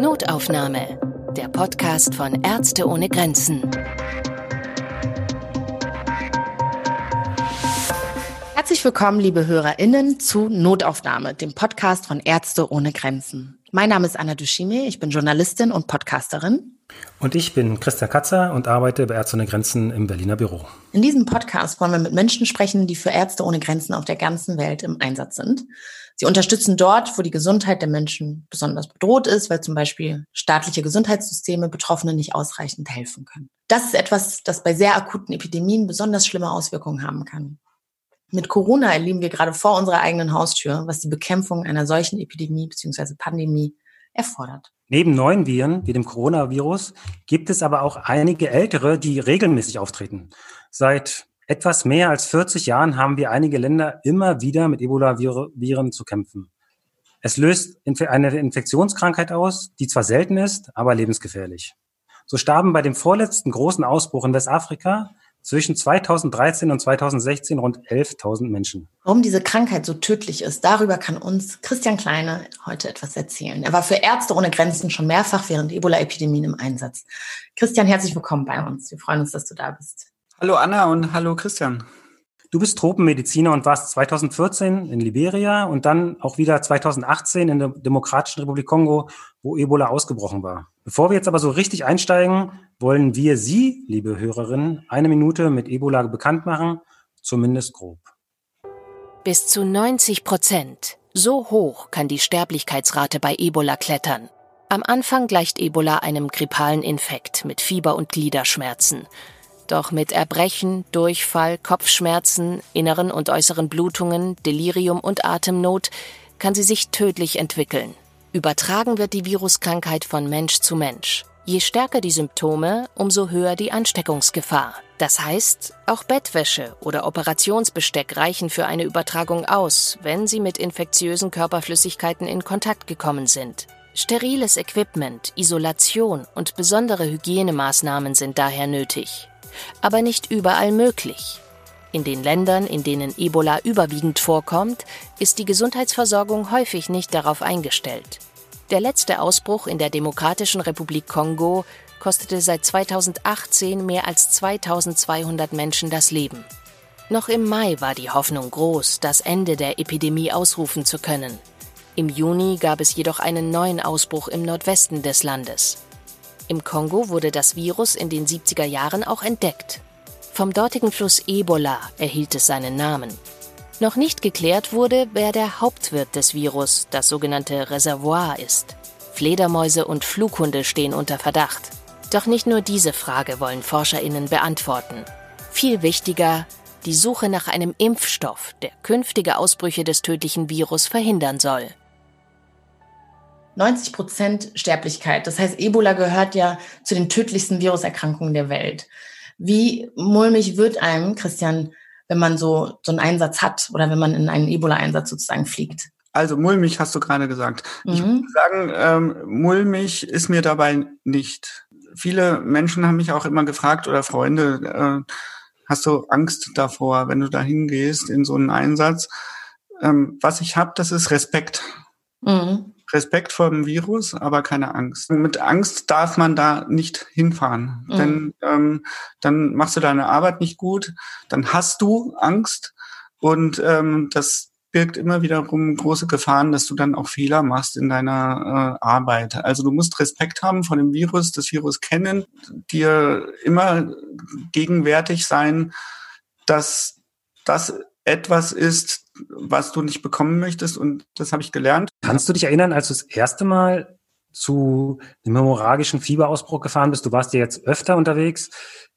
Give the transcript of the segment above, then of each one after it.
Notaufnahme. Der Podcast von Ärzte ohne Grenzen. Herzlich willkommen, liebe HörerInnen, zu Notaufnahme, dem Podcast von Ärzte ohne Grenzen. Mein Name ist Anna Dushime, ich bin Journalistin und Podcasterin. Und ich bin Christa Katzer und arbeite bei Ärzte ohne Grenzen im Berliner Büro. In diesem Podcast wollen wir mit Menschen sprechen, die für Ärzte ohne Grenzen auf der ganzen Welt im Einsatz sind. Sie unterstützen dort, wo die Gesundheit der Menschen besonders bedroht ist, weil zum Beispiel staatliche Gesundheitssysteme Betroffenen nicht ausreichend helfen können. Das ist etwas, das bei sehr akuten Epidemien besonders schlimme Auswirkungen haben kann. Mit Corona erleben wir gerade vor unserer eigenen Haustür, was die Bekämpfung einer solchen Epidemie bzw. Pandemie erfordert. Neben neuen Viren wie dem Coronavirus gibt es aber auch einige ältere, die regelmäßig auftreten. Seit etwas mehr als 40 Jahren haben wir einige Länder immer wieder mit Ebola-Viren zu kämpfen. Es löst eine Infektionskrankheit aus, die zwar selten ist, aber lebensgefährlich. So starben bei dem vorletzten großen Ausbruch in Westafrika zwischen 2013 und 2016 rund 11.000 Menschen. Warum diese Krankheit so tödlich ist, darüber kann uns Christian Kleine heute etwas erzählen. Er war für Ärzte ohne Grenzen schon mehrfach während Ebola-Epidemien im Einsatz. Christian, herzlich willkommen bei uns. Wir freuen uns, dass du da bist. Hallo Anna und hallo Christian. Du bist Tropenmediziner und warst 2014 in Liberia und dann auch wieder 2018 in der Demokratischen Republik Kongo, wo Ebola ausgebrochen war. Bevor wir jetzt aber so richtig einsteigen, wollen wir Sie, liebe Hörerinnen, eine Minute mit Ebola bekannt machen, zumindest grob. Bis zu 90 Prozent. So hoch kann die Sterblichkeitsrate bei Ebola klettern. Am Anfang gleicht Ebola einem grippalen Infekt mit Fieber und Gliederschmerzen. Doch mit Erbrechen, Durchfall, Kopfschmerzen, inneren und äußeren Blutungen, Delirium und Atemnot kann sie sich tödlich entwickeln. Übertragen wird die Viruskrankheit von Mensch zu Mensch. Je stärker die Symptome, umso höher die Ansteckungsgefahr. Das heißt, auch Bettwäsche oder Operationsbesteck reichen für eine Übertragung aus, wenn sie mit infektiösen Körperflüssigkeiten in Kontakt gekommen sind. Steriles Equipment, Isolation und besondere Hygienemaßnahmen sind daher nötig aber nicht überall möglich. In den Ländern, in denen Ebola überwiegend vorkommt, ist die Gesundheitsversorgung häufig nicht darauf eingestellt. Der letzte Ausbruch in der Demokratischen Republik Kongo kostete seit 2018 mehr als 2200 Menschen das Leben. Noch im Mai war die Hoffnung groß, das Ende der Epidemie ausrufen zu können. Im Juni gab es jedoch einen neuen Ausbruch im Nordwesten des Landes. Im Kongo wurde das Virus in den 70er Jahren auch entdeckt. Vom dortigen Fluss Ebola erhielt es seinen Namen. Noch nicht geklärt wurde, wer der Hauptwirt des Virus, das sogenannte Reservoir, ist. Fledermäuse und Flughunde stehen unter Verdacht. Doch nicht nur diese Frage wollen Forscherinnen beantworten. Viel wichtiger, die Suche nach einem Impfstoff, der künftige Ausbrüche des tödlichen Virus verhindern soll. 90 Prozent Sterblichkeit. Das heißt, Ebola gehört ja zu den tödlichsten Viruserkrankungen der Welt. Wie mulmig wird einem, Christian, wenn man so, so einen Einsatz hat oder wenn man in einen Ebola-Einsatz sozusagen fliegt? Also mulmig hast du gerade gesagt. Mhm. Ich würde sagen, ähm, mulmig ist mir dabei nicht. Viele Menschen haben mich auch immer gefragt oder Freunde, äh, hast du Angst davor, wenn du da hingehst in so einen Einsatz? Ähm, was ich habe, das ist Respekt. Mhm. Respekt vor dem Virus, aber keine Angst. Mit Angst darf man da nicht hinfahren, mhm. denn ähm, dann machst du deine Arbeit nicht gut, dann hast du Angst und ähm, das birgt immer wiederum große Gefahren, dass du dann auch Fehler machst in deiner äh, Arbeit. Also du musst Respekt haben vor dem Virus, das Virus kennen, dir immer gegenwärtig sein, dass das etwas ist, was du nicht bekommen möchtest. Und das habe ich gelernt. Kannst du dich erinnern, als du das erste Mal zu dem hämorrhagischen Fieberausbruch gefahren bist? Du warst ja jetzt öfter unterwegs.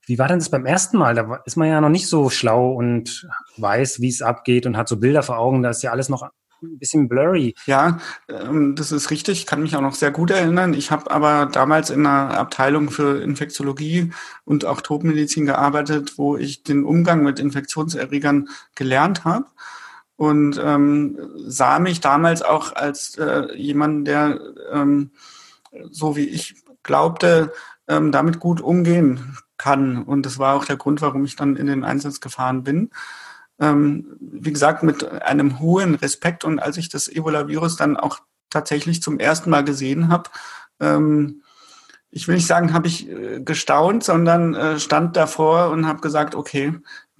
Wie war denn das beim ersten Mal? Da ist man ja noch nicht so schlau und weiß, wie es abgeht und hat so Bilder vor Augen. Da ist ja alles noch ein bisschen blurry. Ja, ähm, das ist richtig. Ich kann mich auch noch sehr gut erinnern. Ich habe aber damals in einer Abteilung für Infektiologie und auch Tropenmedizin gearbeitet, wo ich den Umgang mit Infektionserregern gelernt habe und ähm, sah mich damals auch als äh, jemand, der ähm, so wie ich glaubte, ähm, damit gut umgehen kann. Und das war auch der Grund, warum ich dann in den Einsatz gefahren bin. ähm, wie gesagt, mit einem hohen Respekt. Und als ich das Ebola-Virus dann auch tatsächlich zum ersten Mal gesehen habe, ähm, ich will nicht sagen, habe ich äh, gestaunt, sondern äh, stand davor und habe gesagt, okay,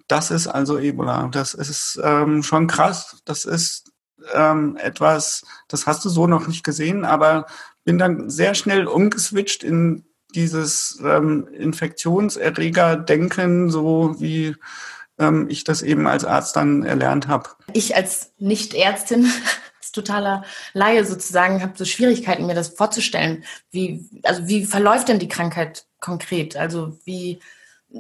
das ist also Ebola. Das ist ähm, schon krass. Das ist ähm, etwas, das hast du so noch nicht gesehen, aber bin dann sehr schnell umgeswitcht in dieses ähm, Infektionserreger-Denken, so wie ähm, ich das eben als Arzt dann erlernt habe. Ich als Nicht-Ärztin als totaler Laie sozusagen habe so Schwierigkeiten, mir das vorzustellen. Wie, also wie verläuft denn die Krankheit konkret? Also wie,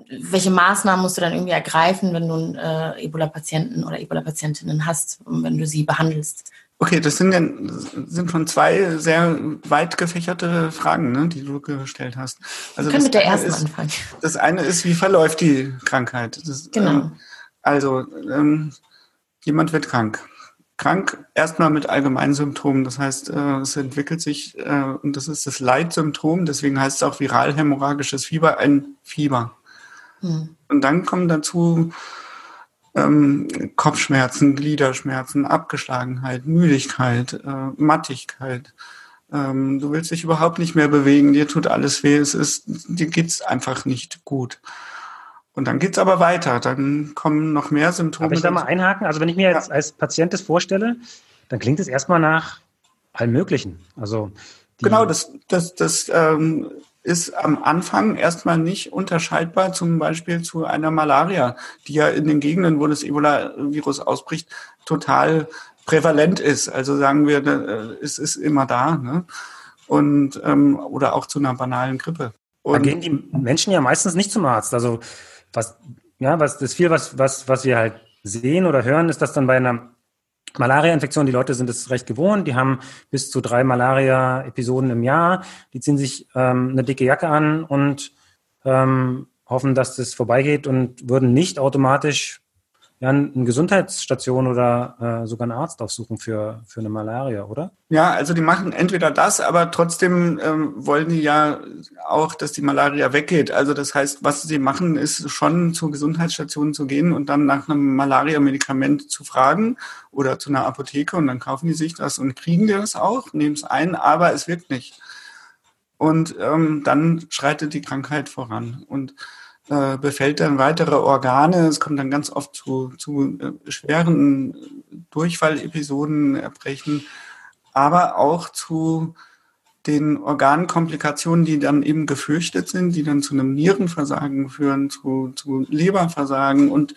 welche Maßnahmen musst du dann irgendwie ergreifen, wenn du äh, Ebola-Patienten oder Ebola-Patientinnen hast, wenn du sie behandelst? Okay, das sind, dann, sind schon zwei sehr weit gefächerte Fragen, ne, die du gestellt hast. Also Wir können mit der ersten ist, anfangen. Das eine ist, wie verläuft die Krankheit? Das, genau. Ähm, also, ähm, jemand wird krank. Krank erstmal mit allgemeinen Symptomen. Das heißt, äh, es entwickelt sich, äh, und das ist das Leitsymptom, deswegen heißt es auch viral-hämorrhagisches Fieber, ein Fieber. Hm. Und dann kommen dazu ähm, Kopfschmerzen, Gliederschmerzen, Abgeschlagenheit, Müdigkeit, äh, Mattigkeit. Ähm, du willst dich überhaupt nicht mehr bewegen, dir tut alles weh, es ist, dir geht's einfach nicht gut. Und dann geht's aber weiter, dann kommen noch mehr Symptome. Darf ich da mal einhaken? Also wenn ich mir jetzt ja. als Patient das vorstelle, dann klingt es erstmal nach allem Möglichen. Also genau, das, das, das ähm, ist am Anfang erstmal nicht unterscheidbar, zum Beispiel zu einer Malaria, die ja in den Gegenden, wo das Ebola-Virus ausbricht, total prävalent ist. Also sagen wir, äh, es ist immer da. Ne? Und, ähm, oder auch zu einer banalen Grippe. Und da gehen die Menschen ja meistens nicht zum Arzt. Also was, ja, was das viel, was, was, was wir halt sehen oder hören, ist, dass dann bei einer Malaria-Infektion, die Leute sind es recht gewohnt, die haben bis zu drei Malaria-Episoden im Jahr, die ziehen sich ähm, eine dicke Jacke an und ähm, hoffen, dass das vorbeigeht und würden nicht automatisch ja, eine Gesundheitsstation oder äh, sogar einen Arzt aufsuchen für, für eine Malaria, oder? Ja, also die machen entweder das, aber trotzdem ähm, wollen die ja auch, dass die Malaria weggeht. Also das heißt, was sie machen, ist schon zur Gesundheitsstation zu gehen und dann nach einem Malaria-Medikament zu fragen oder zu einer Apotheke und dann kaufen die sich das und kriegen die das auch, nehmen es ein, aber es wirkt nicht. Und ähm, dann schreitet die Krankheit voran. Und äh, befällt dann weitere Organe. Es kommt dann ganz oft zu, zu äh, schweren Durchfallepisoden, Erbrechen, aber auch zu den Organkomplikationen, die dann eben gefürchtet sind, die dann zu einem Nierenversagen führen, zu, zu Leberversagen und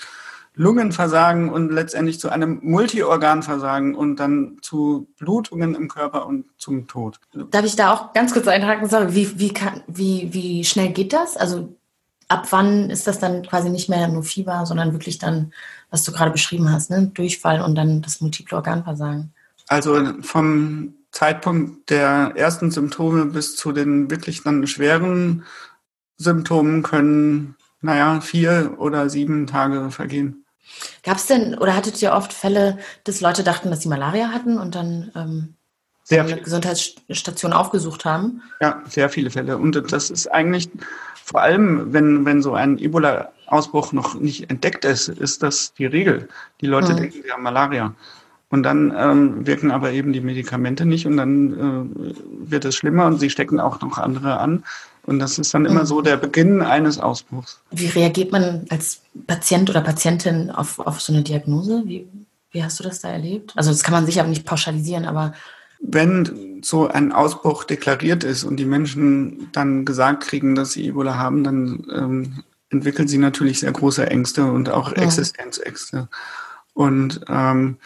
Lungenversagen und letztendlich zu einem Multiorganversagen und dann zu Blutungen im Körper und zum Tod. Darf ich da auch ganz kurz einhaken? Wie, wie, kann, wie, wie schnell geht das? Also ab wann ist das dann quasi nicht mehr nur Fieber, sondern wirklich dann, was du gerade beschrieben hast, ne? Durchfall und dann das multiple Organversagen? Also vom Zeitpunkt der ersten Symptome bis zu den wirklich dann schweren Symptomen können, naja, vier oder sieben Tage vergehen. Gab es denn oder hattet ihr oft Fälle, dass Leute dachten, dass sie Malaria hatten und dann ähm, sehr eine Gesundheitsstation aufgesucht haben? Ja, sehr viele Fälle. Und das ist eigentlich vor allem, wenn, wenn so ein Ebola-Ausbruch noch nicht entdeckt ist, ist das die Regel. Die Leute mhm. denken, sie haben Malaria. Und dann ähm, wirken aber eben die Medikamente nicht und dann äh, wird es schlimmer und sie stecken auch noch andere an. Und das ist dann immer mhm. so der Beginn eines Ausbruchs. Wie reagiert man als Patient oder Patientin auf, auf so eine Diagnose? Wie, wie hast du das da erlebt? Also das kann man sicher nicht pauschalisieren, aber wenn so ein Ausbruch deklariert ist und die Menschen dann gesagt kriegen, dass sie Ebola haben, dann ähm, entwickeln sie natürlich sehr große Ängste und auch ja. Existenzängste. Und ähm,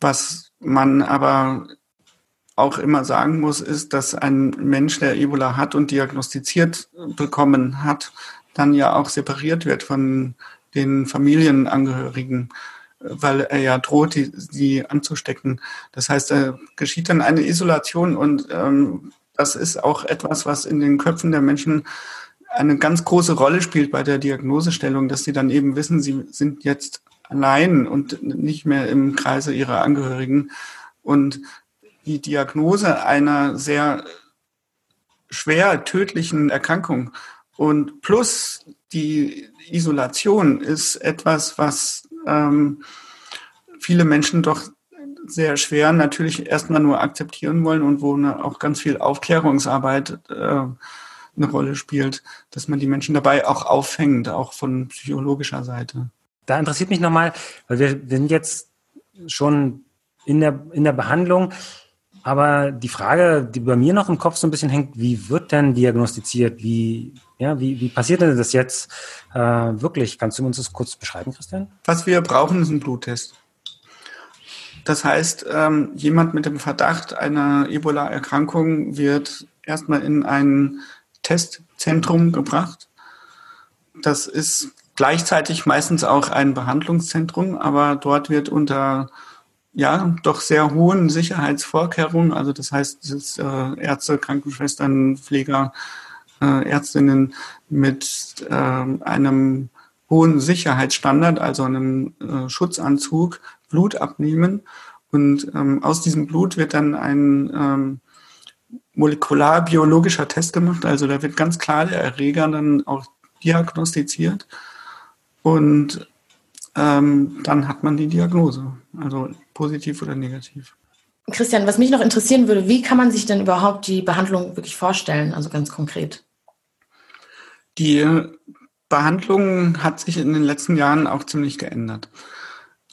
was man aber auch immer sagen muss, ist, dass ein Mensch, der Ebola hat und diagnostiziert bekommen hat, dann ja auch separiert wird von den Familienangehörigen weil er ja droht, die, die anzustecken. Das heißt, da geschieht dann eine Isolation und ähm, das ist auch etwas, was in den Köpfen der Menschen eine ganz große Rolle spielt bei der Diagnosestellung, dass sie dann eben wissen, sie sind jetzt allein und nicht mehr im Kreise ihrer Angehörigen. Und die Diagnose einer sehr schwer tödlichen Erkrankung und plus die Isolation ist etwas, was ähm, viele Menschen doch sehr schwer natürlich erstmal nur akzeptieren wollen und wo ne, auch ganz viel Aufklärungsarbeit äh, eine Rolle spielt, dass man die Menschen dabei auch auffängt, auch von psychologischer Seite. Da interessiert mich nochmal, weil wir, wir sind jetzt schon in der, in der Behandlung. Aber die Frage, die bei mir noch im Kopf so ein bisschen hängt, wie wird denn diagnostiziert? Wie, ja, wie, wie passiert denn das jetzt äh, wirklich? Kannst du uns das kurz beschreiben, Christian? Was wir brauchen, ist ein Bluttest. Das heißt, ähm, jemand mit dem Verdacht einer Ebola-Erkrankung wird erstmal in ein Testzentrum gebracht. Das ist gleichzeitig meistens auch ein Behandlungszentrum, aber dort wird unter ja, doch sehr hohen Sicherheitsvorkehrungen, also das heißt, es ist, äh, Ärzte, Krankenschwestern, Pfleger, äh, Ärztinnen mit äh, einem hohen Sicherheitsstandard, also einem äh, Schutzanzug, Blut abnehmen. Und ähm, aus diesem Blut wird dann ein ähm, molekularbiologischer Test gemacht. Also da wird ganz klar der Erreger dann auch diagnostiziert. Und ähm, dann hat man die Diagnose, also positiv oder negativ. Christian, was mich noch interessieren würde, wie kann man sich denn überhaupt die Behandlung wirklich vorstellen, also ganz konkret? Die Behandlung hat sich in den letzten Jahren auch ziemlich geändert.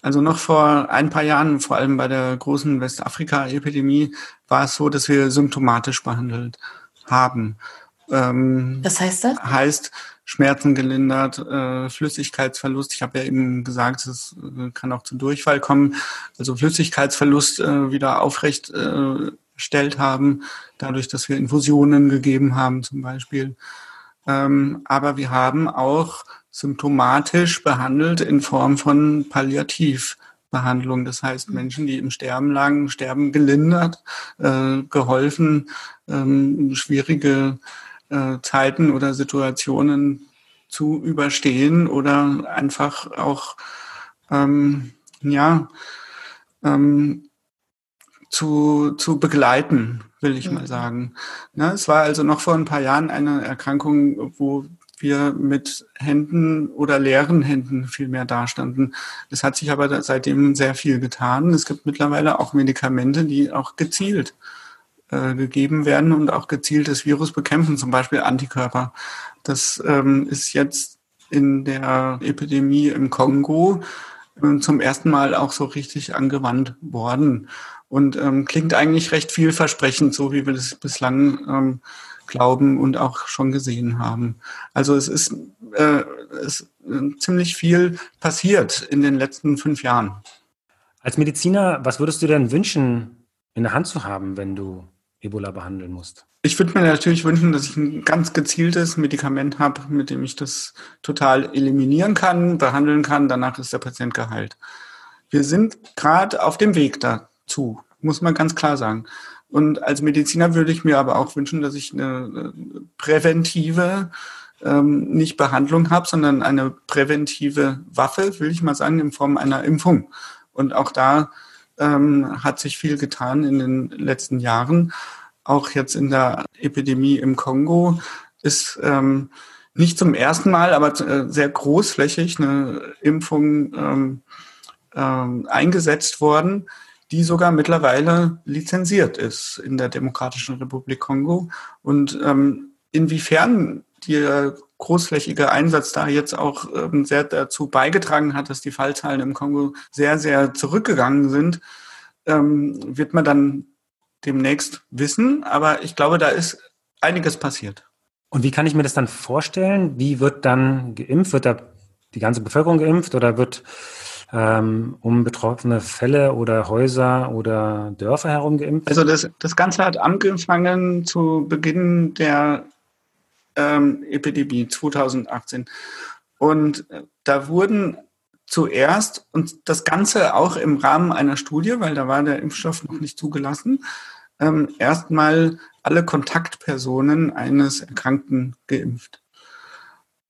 Also noch vor ein paar Jahren, vor allem bei der großen Westafrika-Epidemie, war es so, dass wir symptomatisch behandelt haben. Ähm, Was heißt das? Heißt, Schmerzen gelindert, äh, Flüssigkeitsverlust. Ich habe ja eben gesagt, es äh, kann auch zu Durchfall kommen. Also Flüssigkeitsverlust äh, wieder aufrecht äh, stellt haben, dadurch, dass wir Infusionen gegeben haben zum Beispiel. Ähm, aber wir haben auch symptomatisch behandelt in Form von Palliativbehandlung. Das heißt, Menschen, die im Sterben lagen, sterben gelindert, äh, geholfen, ähm, schwierige äh, Zeiten oder Situationen zu überstehen oder einfach auch ähm, ja ähm, zu, zu begleiten, will ich mhm. mal sagen. Ja, es war also noch vor ein paar Jahren eine Erkrankung, wo wir mit Händen oder leeren Händen viel mehr dastanden. Es hat sich aber seitdem sehr viel getan. Es gibt mittlerweile auch Medikamente, die auch gezielt äh, gegeben werden und auch gezieltes Virus bekämpfen, zum Beispiel Antikörper. Das ähm, ist jetzt in der Epidemie im Kongo äh, zum ersten Mal auch so richtig angewandt worden und ähm, klingt eigentlich recht vielversprechend, so wie wir das bislang ähm, glauben und auch schon gesehen haben. Also es ist, äh, es äh, ziemlich viel passiert in den letzten fünf Jahren. Als Mediziner, was würdest du denn wünschen, in der Hand zu haben, wenn du Ebola behandeln musst? Ich würde mir natürlich wünschen, dass ich ein ganz gezieltes Medikament habe, mit dem ich das total eliminieren kann, behandeln kann. Danach ist der Patient geheilt. Wir sind gerade auf dem Weg dazu, muss man ganz klar sagen. Und als Mediziner würde ich mir aber auch wünschen, dass ich eine präventive, ähm, nicht Behandlung habe, sondern eine präventive Waffe, will ich mal sagen, in Form einer Impfung. Und auch da ähm, hat sich viel getan in den letzten Jahren. Auch jetzt in der Epidemie im Kongo ist ähm, nicht zum ersten Mal, aber äh, sehr großflächig eine Impfung ähm, ähm, eingesetzt worden, die sogar mittlerweile lizenziert ist in der Demokratischen Republik Kongo. Und ähm, inwiefern der großflächige Einsatz da jetzt auch ähm, sehr dazu beigetragen hat, dass die Fallzahlen im Kongo sehr, sehr zurückgegangen sind, ähm, wird man dann demnächst wissen. Aber ich glaube, da ist einiges passiert. Und wie kann ich mir das dann vorstellen? Wie wird dann geimpft? Wird da die ganze Bevölkerung geimpft oder wird ähm, um betroffene Fälle oder Häuser oder Dörfer herum geimpft? Also das, das Ganze hat angefangen zu Beginn der ähm, Epidemie 2018. Und äh, da wurden zuerst, und das Ganze auch im Rahmen einer Studie, weil da war der Impfstoff noch nicht zugelassen, ähm, erstmal alle Kontaktpersonen eines Erkrankten geimpft.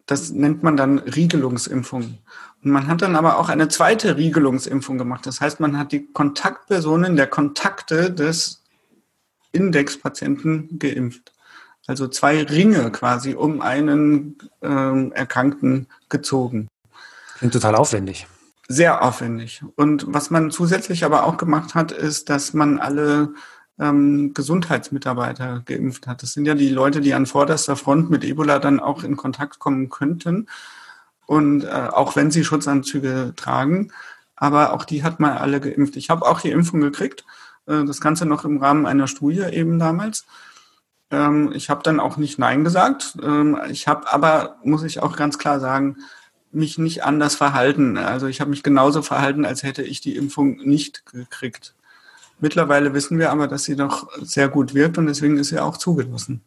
Das nennt man dann Riegelungsimpfung. Und man hat dann aber auch eine zweite Riegelungsimpfung gemacht. Das heißt, man hat die Kontaktpersonen der Kontakte des Indexpatienten geimpft. Also zwei Ringe quasi um einen ähm, Erkrankten gezogen. Klingt total aufwendig. sehr aufwendig. Und was man zusätzlich aber auch gemacht hat, ist, dass man alle ähm, Gesundheitsmitarbeiter geimpft hat. Das sind ja die Leute, die an vorderster Front mit Ebola dann auch in Kontakt kommen könnten. Und äh, auch wenn sie Schutzanzüge tragen, aber auch die hat man alle geimpft. Ich habe auch die Impfung gekriegt. Äh, das Ganze noch im Rahmen einer Studie eben damals. Ähm, ich habe dann auch nicht Nein gesagt. Ähm, ich habe aber, muss ich auch ganz klar sagen, mich nicht anders verhalten. Also ich habe mich genauso verhalten, als hätte ich die Impfung nicht gekriegt. Mittlerweile wissen wir aber, dass sie doch sehr gut wirkt und deswegen ist sie auch zugelassen.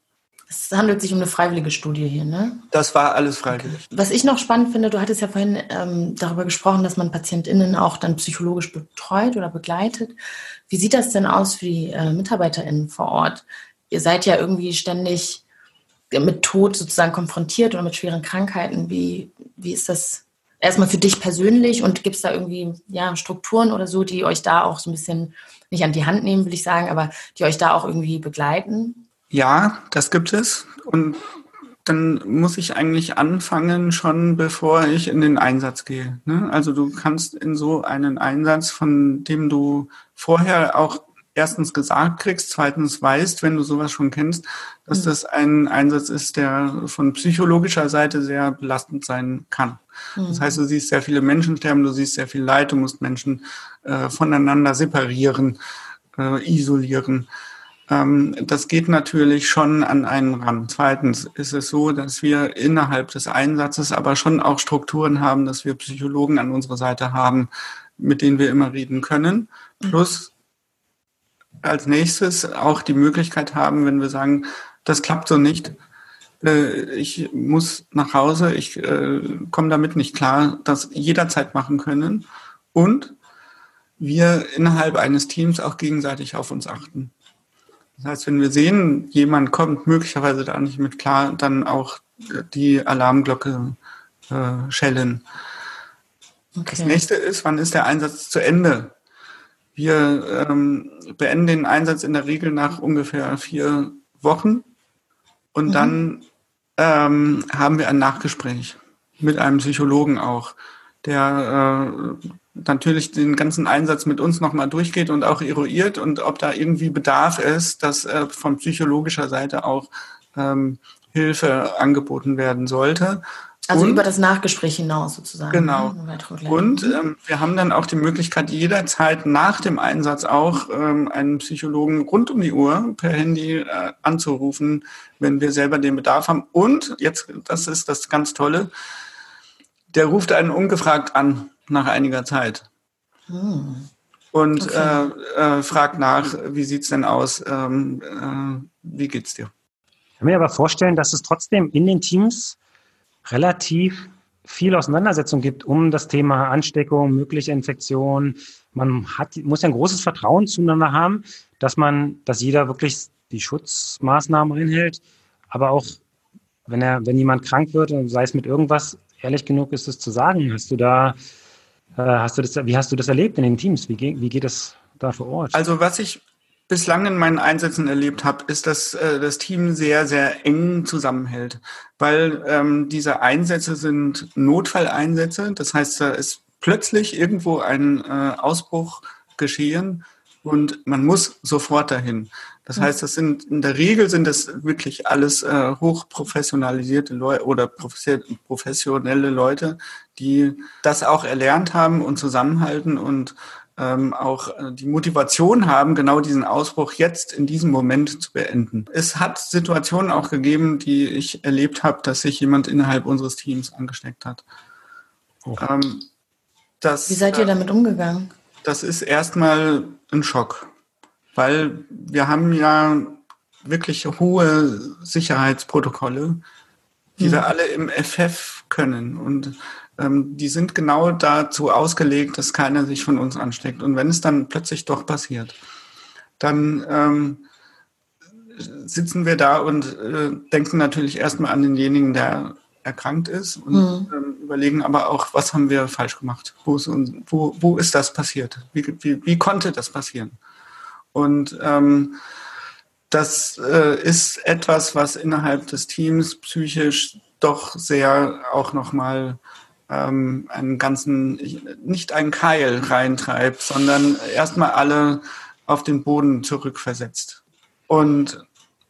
Es handelt sich um eine freiwillige Studie hier, ne? Das war alles freiwillig. Was ich noch spannend finde, du hattest ja vorhin ähm, darüber gesprochen, dass man PatientInnen auch dann psychologisch betreut oder begleitet. Wie sieht das denn aus für die äh, MitarbeiterInnen vor Ort? Ihr seid ja irgendwie ständig mit Tod sozusagen konfrontiert oder mit schweren Krankheiten. Wie, wie ist das erstmal für dich persönlich und gibt es da irgendwie ja, Strukturen oder so, die euch da auch so ein bisschen nicht an die Hand nehmen, will ich sagen, aber die euch da auch irgendwie begleiten? Ja, das gibt es. Und dann muss ich eigentlich anfangen, schon bevor ich in den Einsatz gehe. Ne? Also du kannst in so einen Einsatz, von dem du vorher auch erstens gesagt kriegst, zweitens weißt, wenn du sowas schon kennst, dass mhm. das ein Einsatz ist, der von psychologischer Seite sehr belastend sein kann. Das heißt, du siehst sehr viele Menschen sterben, du siehst sehr viel Leid, du musst Menschen äh, voneinander separieren, äh, isolieren. Ähm, das geht natürlich schon an einen ran. Zweitens ist es so, dass wir innerhalb des Einsatzes aber schon auch Strukturen haben, dass wir Psychologen an unserer Seite haben, mit denen wir immer reden können. Mhm. Plus als nächstes auch die Möglichkeit haben, wenn wir sagen, das klappt so nicht, äh, ich muss nach Hause, ich äh, komme damit nicht klar, das jederzeit machen können und wir innerhalb eines Teams auch gegenseitig auf uns achten. Das heißt, wenn wir sehen, jemand kommt möglicherweise da nicht mit klar, dann auch die Alarmglocke äh, schellen. Okay. Das nächste ist, wann ist der Einsatz zu Ende? Wir ähm, beenden den Einsatz in der Regel nach ungefähr vier Wochen und mhm. dann ähm, haben wir ein Nachgespräch mit einem Psychologen auch, der äh, natürlich den ganzen Einsatz mit uns nochmal durchgeht und auch eruiert und ob da irgendwie Bedarf ist, dass äh, von psychologischer Seite auch ähm, Hilfe angeboten werden sollte. Also und, über das Nachgespräch hinaus sozusagen. Genau. Ne? Und ähm, wir haben dann auch die Möglichkeit, jederzeit nach dem Einsatz auch ähm, einen Psychologen rund um die Uhr per Handy äh, anzurufen, wenn wir selber den Bedarf haben. Und jetzt, das ist das ganz Tolle, der ruft einen ungefragt an nach einiger Zeit. Hm. Und okay. äh, äh, fragt nach, wie sieht's denn aus? Ähm, äh, wie geht's dir? Ich kann mir aber vorstellen, dass es trotzdem in den Teams relativ viel Auseinandersetzung gibt um das Thema Ansteckung, mögliche Infektion. Man hat, muss ja ein großes Vertrauen zueinander haben, dass man, dass jeder wirklich die Schutzmaßnahmen einhält, aber auch wenn er, wenn jemand krank wird und sei es mit irgendwas, ehrlich genug ist es zu sagen. Hast du da, äh, hast du das, wie hast du das erlebt in den Teams? Wie, wie geht es da vor Ort? Also was ich bislang in meinen Einsätzen erlebt habe, ist, dass äh, das Team sehr, sehr eng zusammenhält, weil ähm, diese Einsätze sind Notfalleinsätze. Das heißt, da ist plötzlich irgendwo ein äh, Ausbruch geschehen und man muss sofort dahin. Das mhm. heißt, das sind in der Regel sind das wirklich alles äh, hochprofessionalisierte Leute oder professionelle Leute, die das auch erlernt haben und zusammenhalten und ähm, auch äh, die Motivation haben, genau diesen Ausbruch jetzt in diesem Moment zu beenden. Es hat Situationen auch gegeben, die ich erlebt habe, dass sich jemand innerhalb unseres Teams angesteckt hat. Oh. Ähm, das, Wie seid ihr äh, damit umgegangen? Das ist erstmal ein Schock, weil wir haben ja wirklich hohe Sicherheitsprotokolle, die hm. wir alle im FF können. Und ähm, die sind genau dazu ausgelegt, dass keiner sich von uns ansteckt. Und wenn es dann plötzlich doch passiert, dann ähm, sitzen wir da und äh, denken natürlich erstmal an denjenigen, der erkrankt ist und mhm. ähm, überlegen aber auch, was haben wir falsch gemacht? Wo ist, wo, wo ist das passiert? Wie, wie, wie konnte das passieren? Und ähm, das äh, ist etwas, was innerhalb des Teams psychisch doch sehr auch nochmal ähm, einen ganzen, nicht einen Keil reintreibt, sondern erstmal alle auf den Boden zurückversetzt. Und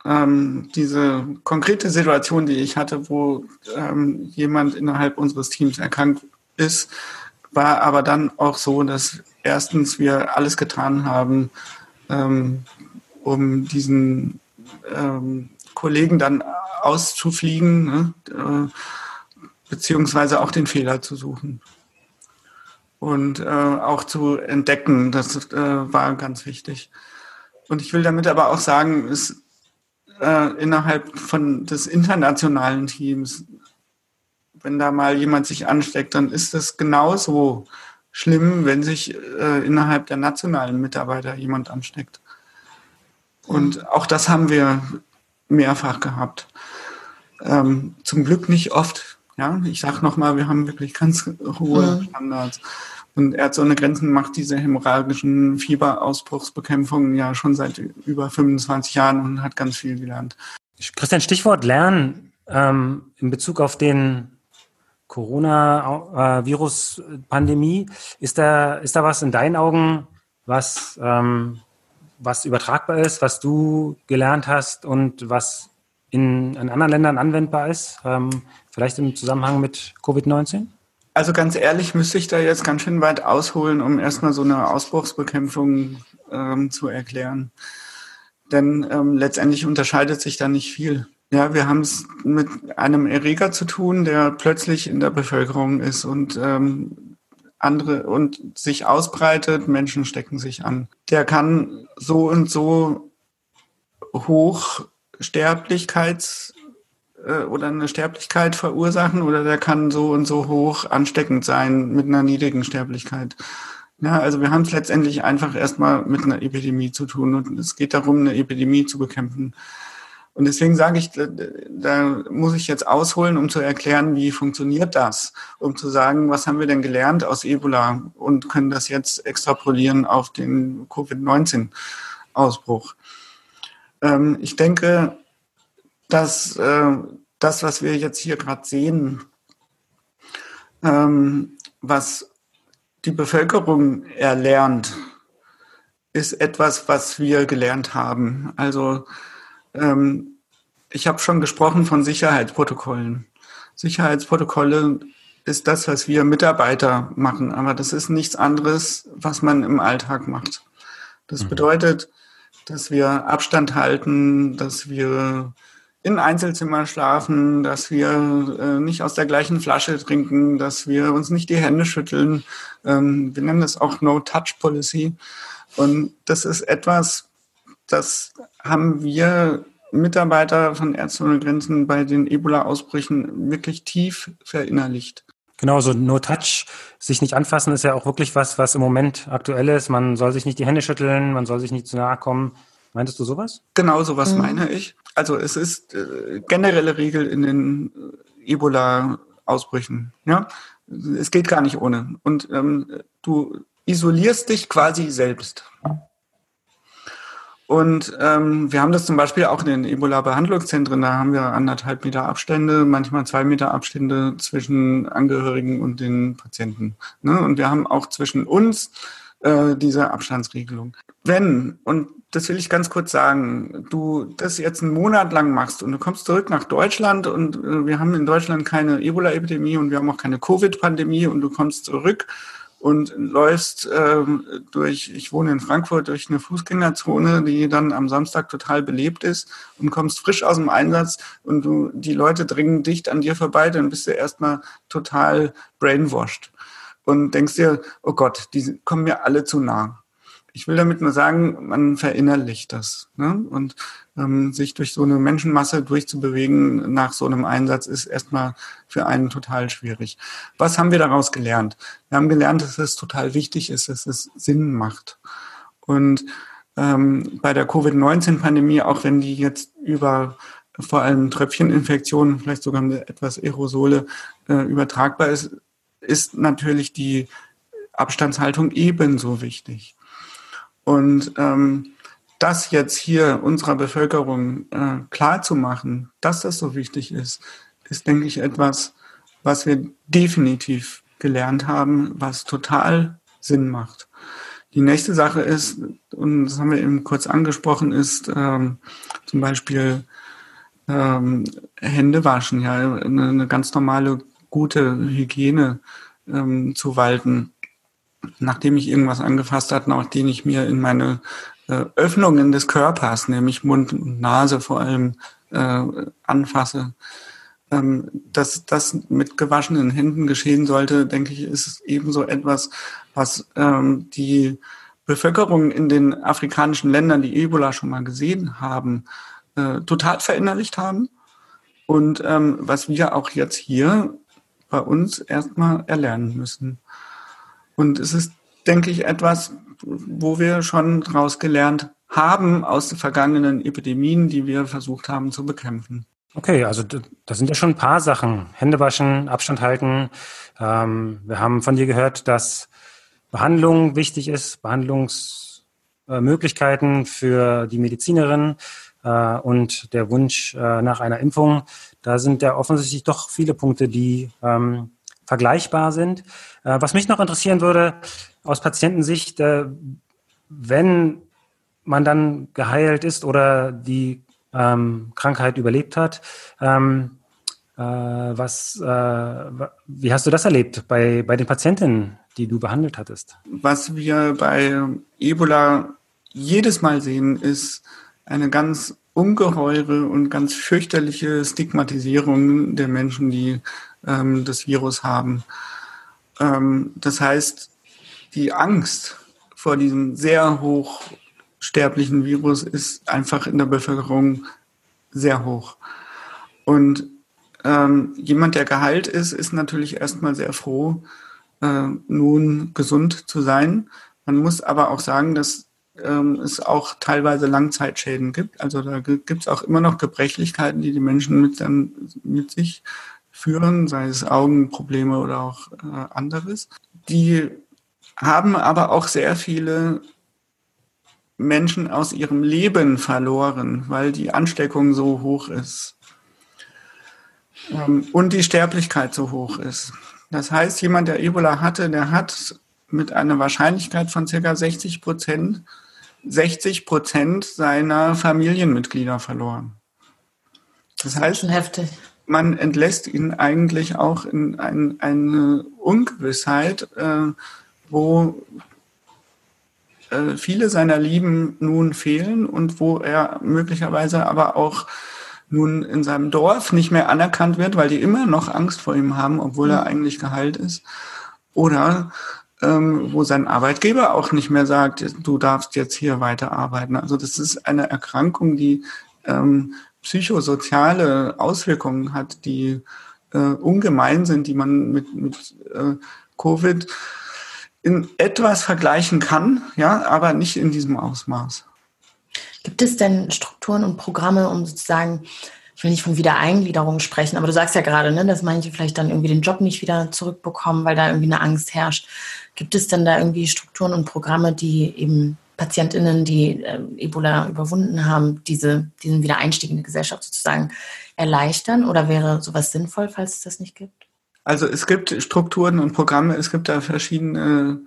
ähm, diese konkrete Situation, die ich hatte, wo ähm, jemand innerhalb unseres Teams erkrankt ist, war aber dann auch so, dass erstens wir alles getan haben, ähm, um diesen ähm, Kollegen dann auszufliegen, ne, äh, beziehungsweise auch den Fehler zu suchen und äh, auch zu entdecken. Das äh, war ganz wichtig. Und ich will damit aber auch sagen, es äh, innerhalb von des internationalen Teams, wenn da mal jemand sich ansteckt, dann ist das genauso schlimm, wenn sich äh, innerhalb der nationalen Mitarbeiter jemand ansteckt. Und auch das haben wir mehrfach gehabt. Ähm, zum Glück nicht oft. Ja, ich sage nochmal, wir haben wirklich ganz hohe Standards. Und Ärzte ohne Grenzen macht diese hämorrhagischen Fieberausbruchsbekämpfungen ja schon seit über 25 Jahren und hat ganz viel gelernt. Christian, Stichwort Lernen ähm, in Bezug auf den Corona-Virus-Pandemie. Ist da, ist da was in deinen Augen, was, ähm, was übertragbar ist, was du gelernt hast und was in, in anderen Ländern anwendbar ist? Ähm, vielleicht im Zusammenhang mit Covid-19? Also ganz ehrlich müsste ich da jetzt ganz schön weit ausholen, um erstmal so eine Ausbruchsbekämpfung ähm, zu erklären. Denn ähm, letztendlich unterscheidet sich da nicht viel. Ja, wir haben es mit einem Erreger zu tun, der plötzlich in der Bevölkerung ist und ähm, andere und sich ausbreitet, Menschen stecken sich an. Der kann so und so hoch Sterblichkeits äh, oder eine Sterblichkeit verursachen oder der kann so und so hoch ansteckend sein mit einer niedrigen Sterblichkeit. Ja, also wir haben es letztendlich einfach erstmal mit einer Epidemie zu tun und es geht darum, eine Epidemie zu bekämpfen. Und deswegen sage ich, da muss ich jetzt ausholen, um zu erklären, wie funktioniert das, um zu sagen, was haben wir denn gelernt aus Ebola und können das jetzt extrapolieren auf den Covid-19-Ausbruch. Ähm, ich denke, dass äh, das, was wir jetzt hier gerade sehen, ähm, was die Bevölkerung erlernt, ist etwas, was wir gelernt haben. Also ähm, ich habe schon gesprochen von Sicherheitsprotokollen. Sicherheitsprotokolle ist das, was wir Mitarbeiter machen, aber das ist nichts anderes, was man im Alltag macht. Das mhm. bedeutet, dass wir Abstand halten, dass wir in Einzelzimmer schlafen, dass wir äh, nicht aus der gleichen Flasche trinken, dass wir uns nicht die Hände schütteln. Ähm, wir nennen das auch No-Touch-Policy. Und das ist etwas, das haben wir Mitarbeiter von Ärzte ohne Grenzen bei den Ebola-Ausbrüchen wirklich tief verinnerlicht. Genau, so No-Touch, sich nicht anfassen, ist ja auch wirklich was, was im Moment aktuell ist. Man soll sich nicht die Hände schütteln, man soll sich nicht zu nahe kommen. Meintest du sowas? Genau, sowas mhm. meine ich. Also es ist äh, generelle Regel in den äh, Ebola-Ausbrüchen. Ja, es geht gar nicht ohne. Und ähm, du isolierst dich quasi selbst. Und ähm, wir haben das zum Beispiel auch in den Ebola-Behandlungszentren. Da haben wir anderthalb Meter Abstände, manchmal zwei Meter Abstände zwischen Angehörigen und den Patienten. Ne? Und wir haben auch zwischen uns äh, diese Abstandsregelung. Wenn, und das will ich ganz kurz sagen, du das jetzt einen Monat lang machst und du kommst zurück nach Deutschland und äh, wir haben in Deutschland keine Ebola-Epidemie und wir haben auch keine Covid-Pandemie und du kommst zurück und läufst ähm, durch, ich wohne in Frankfurt, durch eine Fußgängerzone, die dann am Samstag total belebt ist und kommst frisch aus dem Einsatz und du, die Leute dringen dicht an dir vorbei, dann bist du erstmal total brainwashed und denkst dir, oh Gott, die kommen mir alle zu nah. Ich will damit nur sagen, man verinnerlicht das. Ne? Und ähm, sich durch so eine Menschenmasse durchzubewegen nach so einem Einsatz ist erstmal für einen total schwierig. Was haben wir daraus gelernt? Wir haben gelernt, dass es total wichtig ist, dass es Sinn macht. Und ähm, bei der Covid-19-Pandemie, auch wenn die jetzt über vor allem Tröpfcheninfektionen, vielleicht sogar etwas Aerosole äh, übertragbar ist, ist natürlich die Abstandshaltung ebenso wichtig. Und ähm, das jetzt hier unserer Bevölkerung äh, klar zu machen, dass das so wichtig ist, ist, denke ich, etwas, was wir definitiv gelernt haben, was total Sinn macht. Die nächste Sache ist, und das haben wir eben kurz angesprochen, ist ähm, zum Beispiel ähm, Hände waschen, ja, eine, eine ganz normale, gute Hygiene ähm, zu walten. Nachdem ich irgendwas angefasst hatte, nachdem ich mir in meine äh, Öffnungen des Körpers, nämlich Mund und Nase vor allem, äh, anfasse. Ähm, dass das mit gewaschenen Händen geschehen sollte, denke ich, ist ebenso etwas, was ähm, die Bevölkerung in den afrikanischen Ländern, die Ebola schon mal gesehen haben, äh, total verinnerlicht haben. Und ähm, was wir auch jetzt hier bei uns erstmal erlernen müssen. Und es ist, denke ich, etwas, wo wir schon daraus gelernt haben aus den vergangenen Epidemien, die wir versucht haben zu bekämpfen. Okay, also das sind ja schon ein paar Sachen. Hände waschen, Abstand halten. Ähm, wir haben von dir gehört, dass Behandlung wichtig ist, Behandlungsmöglichkeiten für die Medizinerin äh, und der Wunsch äh, nach einer Impfung. Da sind ja offensichtlich doch viele Punkte, die ähm, vergleichbar sind. Äh, was mich noch interessieren würde, aus Patientensicht, äh, wenn man dann geheilt ist oder die ähm, Krankheit überlebt hat, ähm, äh, was, äh, wie hast du das erlebt bei, bei den Patientinnen, die du behandelt hattest? Was wir bei Ebola jedes Mal sehen, ist eine ganz ungeheure und ganz fürchterliche Stigmatisierung der Menschen, die ähm, das Virus haben. Ähm, das heißt, die Angst vor diesem sehr hochsterblichen Virus ist einfach in der Bevölkerung sehr hoch. Und ähm, jemand, der geheilt ist, ist natürlich erstmal sehr froh, äh, nun gesund zu sein. Man muss aber auch sagen, dass ähm, es auch teilweise Langzeitschäden gibt. Also da gibt es auch immer noch Gebrechlichkeiten, die die Menschen mit, dann, mit sich führen, sei es Augenprobleme oder auch äh, anderes. Die haben aber auch sehr viele Menschen aus ihrem Leben verloren, weil die Ansteckung so hoch ist ähm, und die Sterblichkeit so hoch ist. Das heißt, jemand, der Ebola hatte, der hat mit einer Wahrscheinlichkeit von circa 60 Prozent 60 Prozent seiner Familienmitglieder verloren. Das, das heißt, man entlässt ihn eigentlich auch in ein, eine Ungewissheit, äh, wo äh, viele seiner Lieben nun fehlen und wo er möglicherweise aber auch nun in seinem Dorf nicht mehr anerkannt wird, weil die immer noch Angst vor ihm haben, obwohl mhm. er eigentlich geheilt ist. Oder ähm, wo sein Arbeitgeber auch nicht mehr sagt, du darfst jetzt hier weiterarbeiten. Also das ist eine Erkrankung, die ähm, psychosoziale Auswirkungen hat, die äh, ungemein sind, die man mit, mit äh, Covid in etwas vergleichen kann, ja, aber nicht in diesem Ausmaß. Gibt es denn Strukturen und Programme, um sozusagen ich will nicht von Wiedereingliederung sprechen, aber du sagst ja gerade, ne, dass manche vielleicht dann irgendwie den Job nicht wieder zurückbekommen, weil da irgendwie eine Angst herrscht. Gibt es denn da irgendwie Strukturen und Programme, die eben PatientInnen, die äh, Ebola überwunden haben, diese, diesen Wiedereinstieg in die Gesellschaft sozusagen erleichtern? Oder wäre sowas sinnvoll, falls es das nicht gibt? Also es gibt Strukturen und Programme, es gibt da verschiedene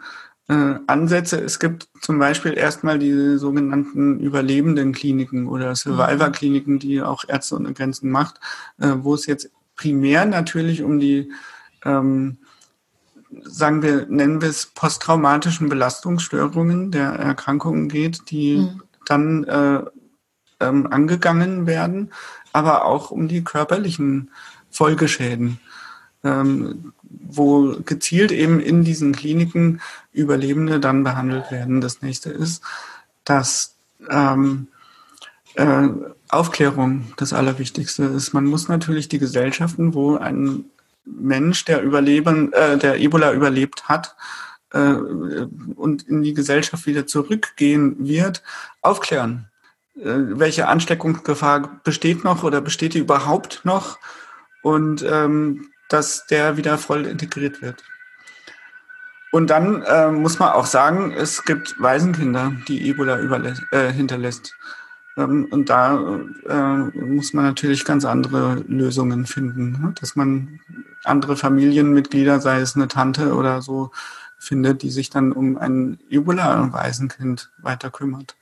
äh, Ansätze. Es gibt zum Beispiel erstmal die sogenannten überlebenden Kliniken oder Survivor-Kliniken, die auch Ärzte ohne Grenzen macht, äh, wo es jetzt primär natürlich um die, ähm, sagen wir, nennen wir es posttraumatischen Belastungsstörungen der Erkrankungen geht, die mhm. dann äh, ähm, angegangen werden, aber auch um die körperlichen Folgeschäden ähm, wo gezielt eben in diesen Kliniken Überlebende dann behandelt werden. Das nächste ist, dass ähm, äh, Aufklärung das Allerwichtigste ist. Man muss natürlich die Gesellschaften, wo ein Mensch, der überleben, äh, der Ebola überlebt hat, äh, und in die Gesellschaft wieder zurückgehen wird, aufklären. Äh, welche Ansteckungsgefahr besteht noch oder besteht die überhaupt noch? Und ähm, dass der wieder voll integriert wird. Und dann äh, muss man auch sagen, es gibt Waisenkinder, die Ebola äh, hinterlässt. Ähm, und da äh, muss man natürlich ganz andere Lösungen finden, ne? dass man andere Familienmitglieder, sei es eine Tante oder so, findet, die sich dann um ein Ebola-Waisenkind weiter kümmert.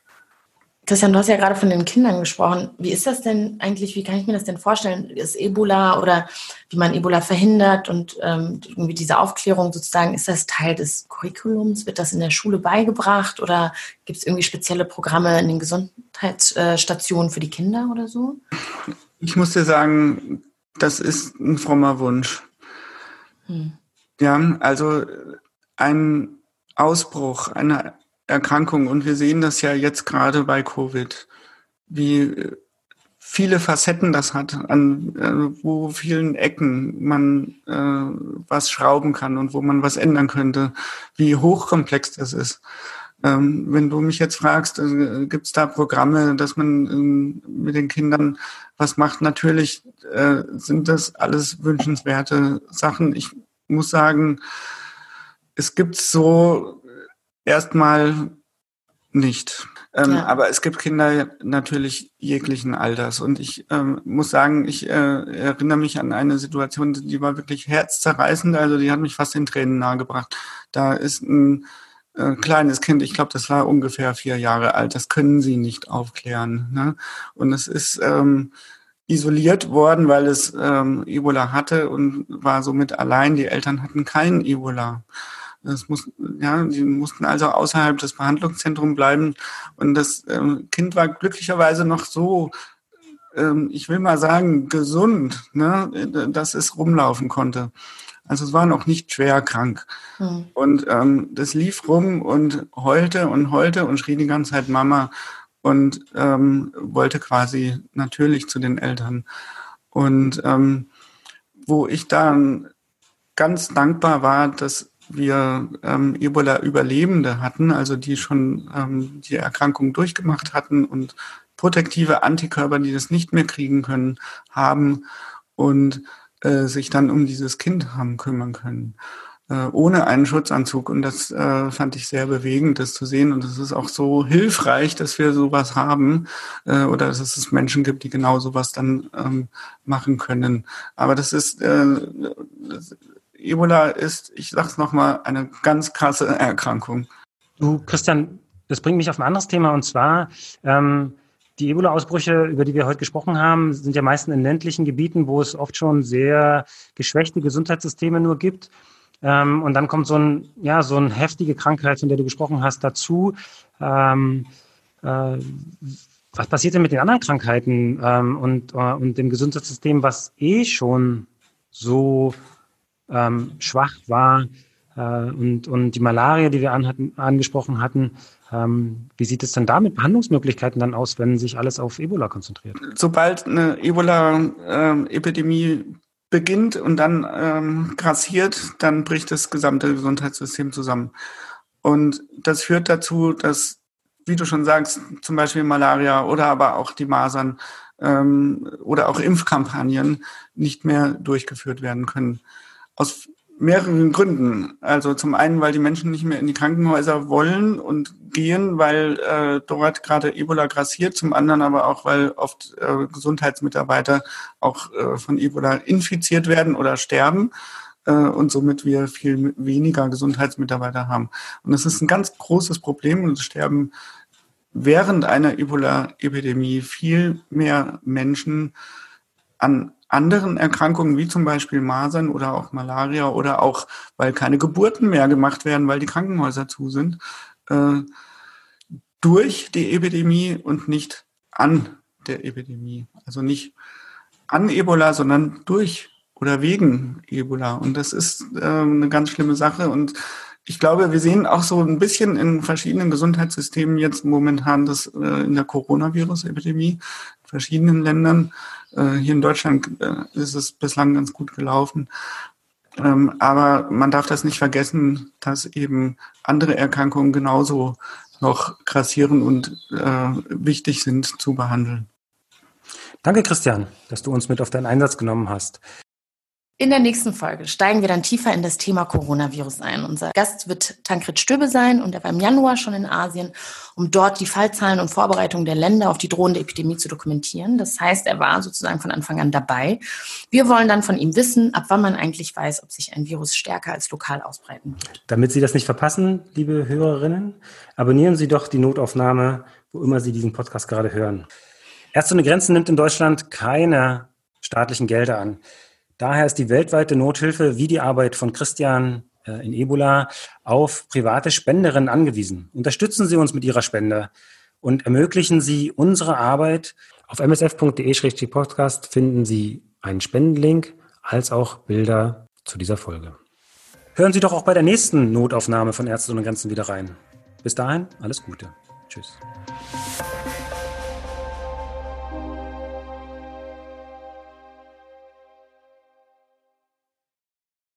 Christian, du hast ja gerade von den Kindern gesprochen. Wie ist das denn eigentlich? Wie kann ich mir das denn vorstellen? Ist Ebola oder wie man Ebola verhindert und ähm, irgendwie diese Aufklärung sozusagen, ist das Teil des Curriculums? Wird das in der Schule beigebracht oder gibt es irgendwie spezielle Programme in den Gesundheitsstationen für die Kinder oder so? Ich muss dir sagen, das ist ein frommer Wunsch. Hm. Ja, also ein Ausbruch, eine Erkrankung. Und wir sehen das ja jetzt gerade bei Covid, wie viele Facetten das hat, an äh, wo vielen Ecken man äh, was schrauben kann und wo man was ändern könnte, wie hochkomplex das ist. Ähm, wenn du mich jetzt fragst, äh, gibt es da Programme, dass man äh, mit den Kindern was macht? Natürlich äh, sind das alles wünschenswerte Sachen. Ich muss sagen, es gibt so erstmal nicht. Ähm, ja. Aber es gibt Kinder natürlich jeglichen Alters. Und ich ähm, muss sagen, ich äh, erinnere mich an eine Situation, die war wirklich herzzerreißend. Also die hat mich fast in Tränen nahegebracht. Da ist ein äh, kleines Kind, ich glaube, das war ungefähr vier Jahre alt. Das können sie nicht aufklären. Ne? Und es ist ähm, isoliert worden, weil es ähm, Ebola hatte und war somit allein. Die Eltern hatten keinen Ebola. Das muss, ja, die mussten also außerhalb des Behandlungszentrums bleiben. Und das ähm, Kind war glücklicherweise noch so, ähm, ich will mal sagen, gesund, ne, dass es rumlaufen konnte. Also es war noch nicht schwer krank. Mhm. Und ähm, das lief rum und heulte und heulte und schrie die ganze Zeit Mama und ähm, wollte quasi natürlich zu den Eltern. Und ähm, wo ich dann ganz dankbar war, dass wir ähm, Ebola-Überlebende hatten, also die schon ähm, die Erkrankung durchgemacht hatten und protektive Antikörper, die das nicht mehr kriegen können, haben und äh, sich dann um dieses Kind haben kümmern können, äh, ohne einen Schutzanzug. Und das äh, fand ich sehr bewegend, das zu sehen. Und es ist auch so hilfreich, dass wir sowas haben äh, oder dass es Menschen gibt, die genau sowas dann ähm, machen können. Aber das ist äh, Ebola ist, ich sag's nochmal, eine ganz krasse Erkrankung. Du, Christian, das bringt mich auf ein anderes Thema und zwar ähm, die Ebola-Ausbrüche, über die wir heute gesprochen haben, sind ja meistens in ländlichen Gebieten, wo es oft schon sehr geschwächte Gesundheitssysteme nur gibt. Ähm, und dann kommt so ein, ja, so eine heftige Krankheit, von der du gesprochen hast, dazu. Ähm, äh, was passiert denn mit den anderen Krankheiten ähm, und, äh, und dem Gesundheitssystem, was eh schon so ähm, schwach war äh, und, und die Malaria, die wir an, angesprochen hatten, ähm, wie sieht es denn da mit Behandlungsmöglichkeiten dann aus, wenn sich alles auf Ebola konzentriert? Sobald eine Ebola-Epidemie beginnt und dann ähm, grassiert, dann bricht das gesamte Gesundheitssystem zusammen. Und das führt dazu, dass, wie du schon sagst, zum Beispiel Malaria oder aber auch die Masern ähm, oder auch Impfkampagnen nicht mehr durchgeführt werden können. Aus mehreren Gründen. Also zum einen, weil die Menschen nicht mehr in die Krankenhäuser wollen und gehen, weil äh, dort gerade Ebola grassiert. Zum anderen aber auch, weil oft äh, Gesundheitsmitarbeiter auch äh, von Ebola infiziert werden oder sterben äh, und somit wir viel weniger Gesundheitsmitarbeiter haben. Und das ist ein ganz großes Problem und es sterben während einer Ebola-Epidemie viel mehr Menschen an anderen Erkrankungen wie zum Beispiel Masern oder auch Malaria oder auch, weil keine Geburten mehr gemacht werden, weil die Krankenhäuser zu sind, äh, durch die Epidemie und nicht an der Epidemie. Also nicht an Ebola, sondern durch oder wegen Ebola. Und das ist äh, eine ganz schlimme Sache. Und ich glaube, wir sehen auch so ein bisschen in verschiedenen Gesundheitssystemen jetzt momentan das äh, in der Coronavirus-Epidemie in verschiedenen Ländern, hier in Deutschland äh, ist es bislang ganz gut gelaufen. Ähm, aber man darf das nicht vergessen, dass eben andere Erkrankungen genauso noch grassieren und äh, wichtig sind zu behandeln. Danke, Christian, dass du uns mit auf deinen Einsatz genommen hast. In der nächsten Folge steigen wir dann tiefer in das Thema Coronavirus ein. Unser Gast wird Tankred Stöbe sein und er war im Januar schon in Asien, um dort die Fallzahlen und Vorbereitungen der Länder auf die drohende Epidemie zu dokumentieren. Das heißt, er war sozusagen von Anfang an dabei. Wir wollen dann von ihm wissen, ab wann man eigentlich weiß, ob sich ein Virus stärker als lokal ausbreiten wird. Damit Sie das nicht verpassen, liebe Hörerinnen, abonnieren Sie doch die Notaufnahme, wo immer Sie diesen Podcast gerade hören. Ärzte ohne Grenzen nimmt in Deutschland keine staatlichen Gelder an. Daher ist die weltweite Nothilfe wie die Arbeit von Christian äh, in Ebola auf private Spenderinnen angewiesen. Unterstützen Sie uns mit Ihrer Spende und ermöglichen Sie unsere Arbeit. Auf msf.de-podcast finden Sie einen Spendenlink als auch Bilder zu dieser Folge. Hören Sie doch auch bei der nächsten Notaufnahme von Ärzte ohne Grenzen wieder rein. Bis dahin, alles Gute. Tschüss.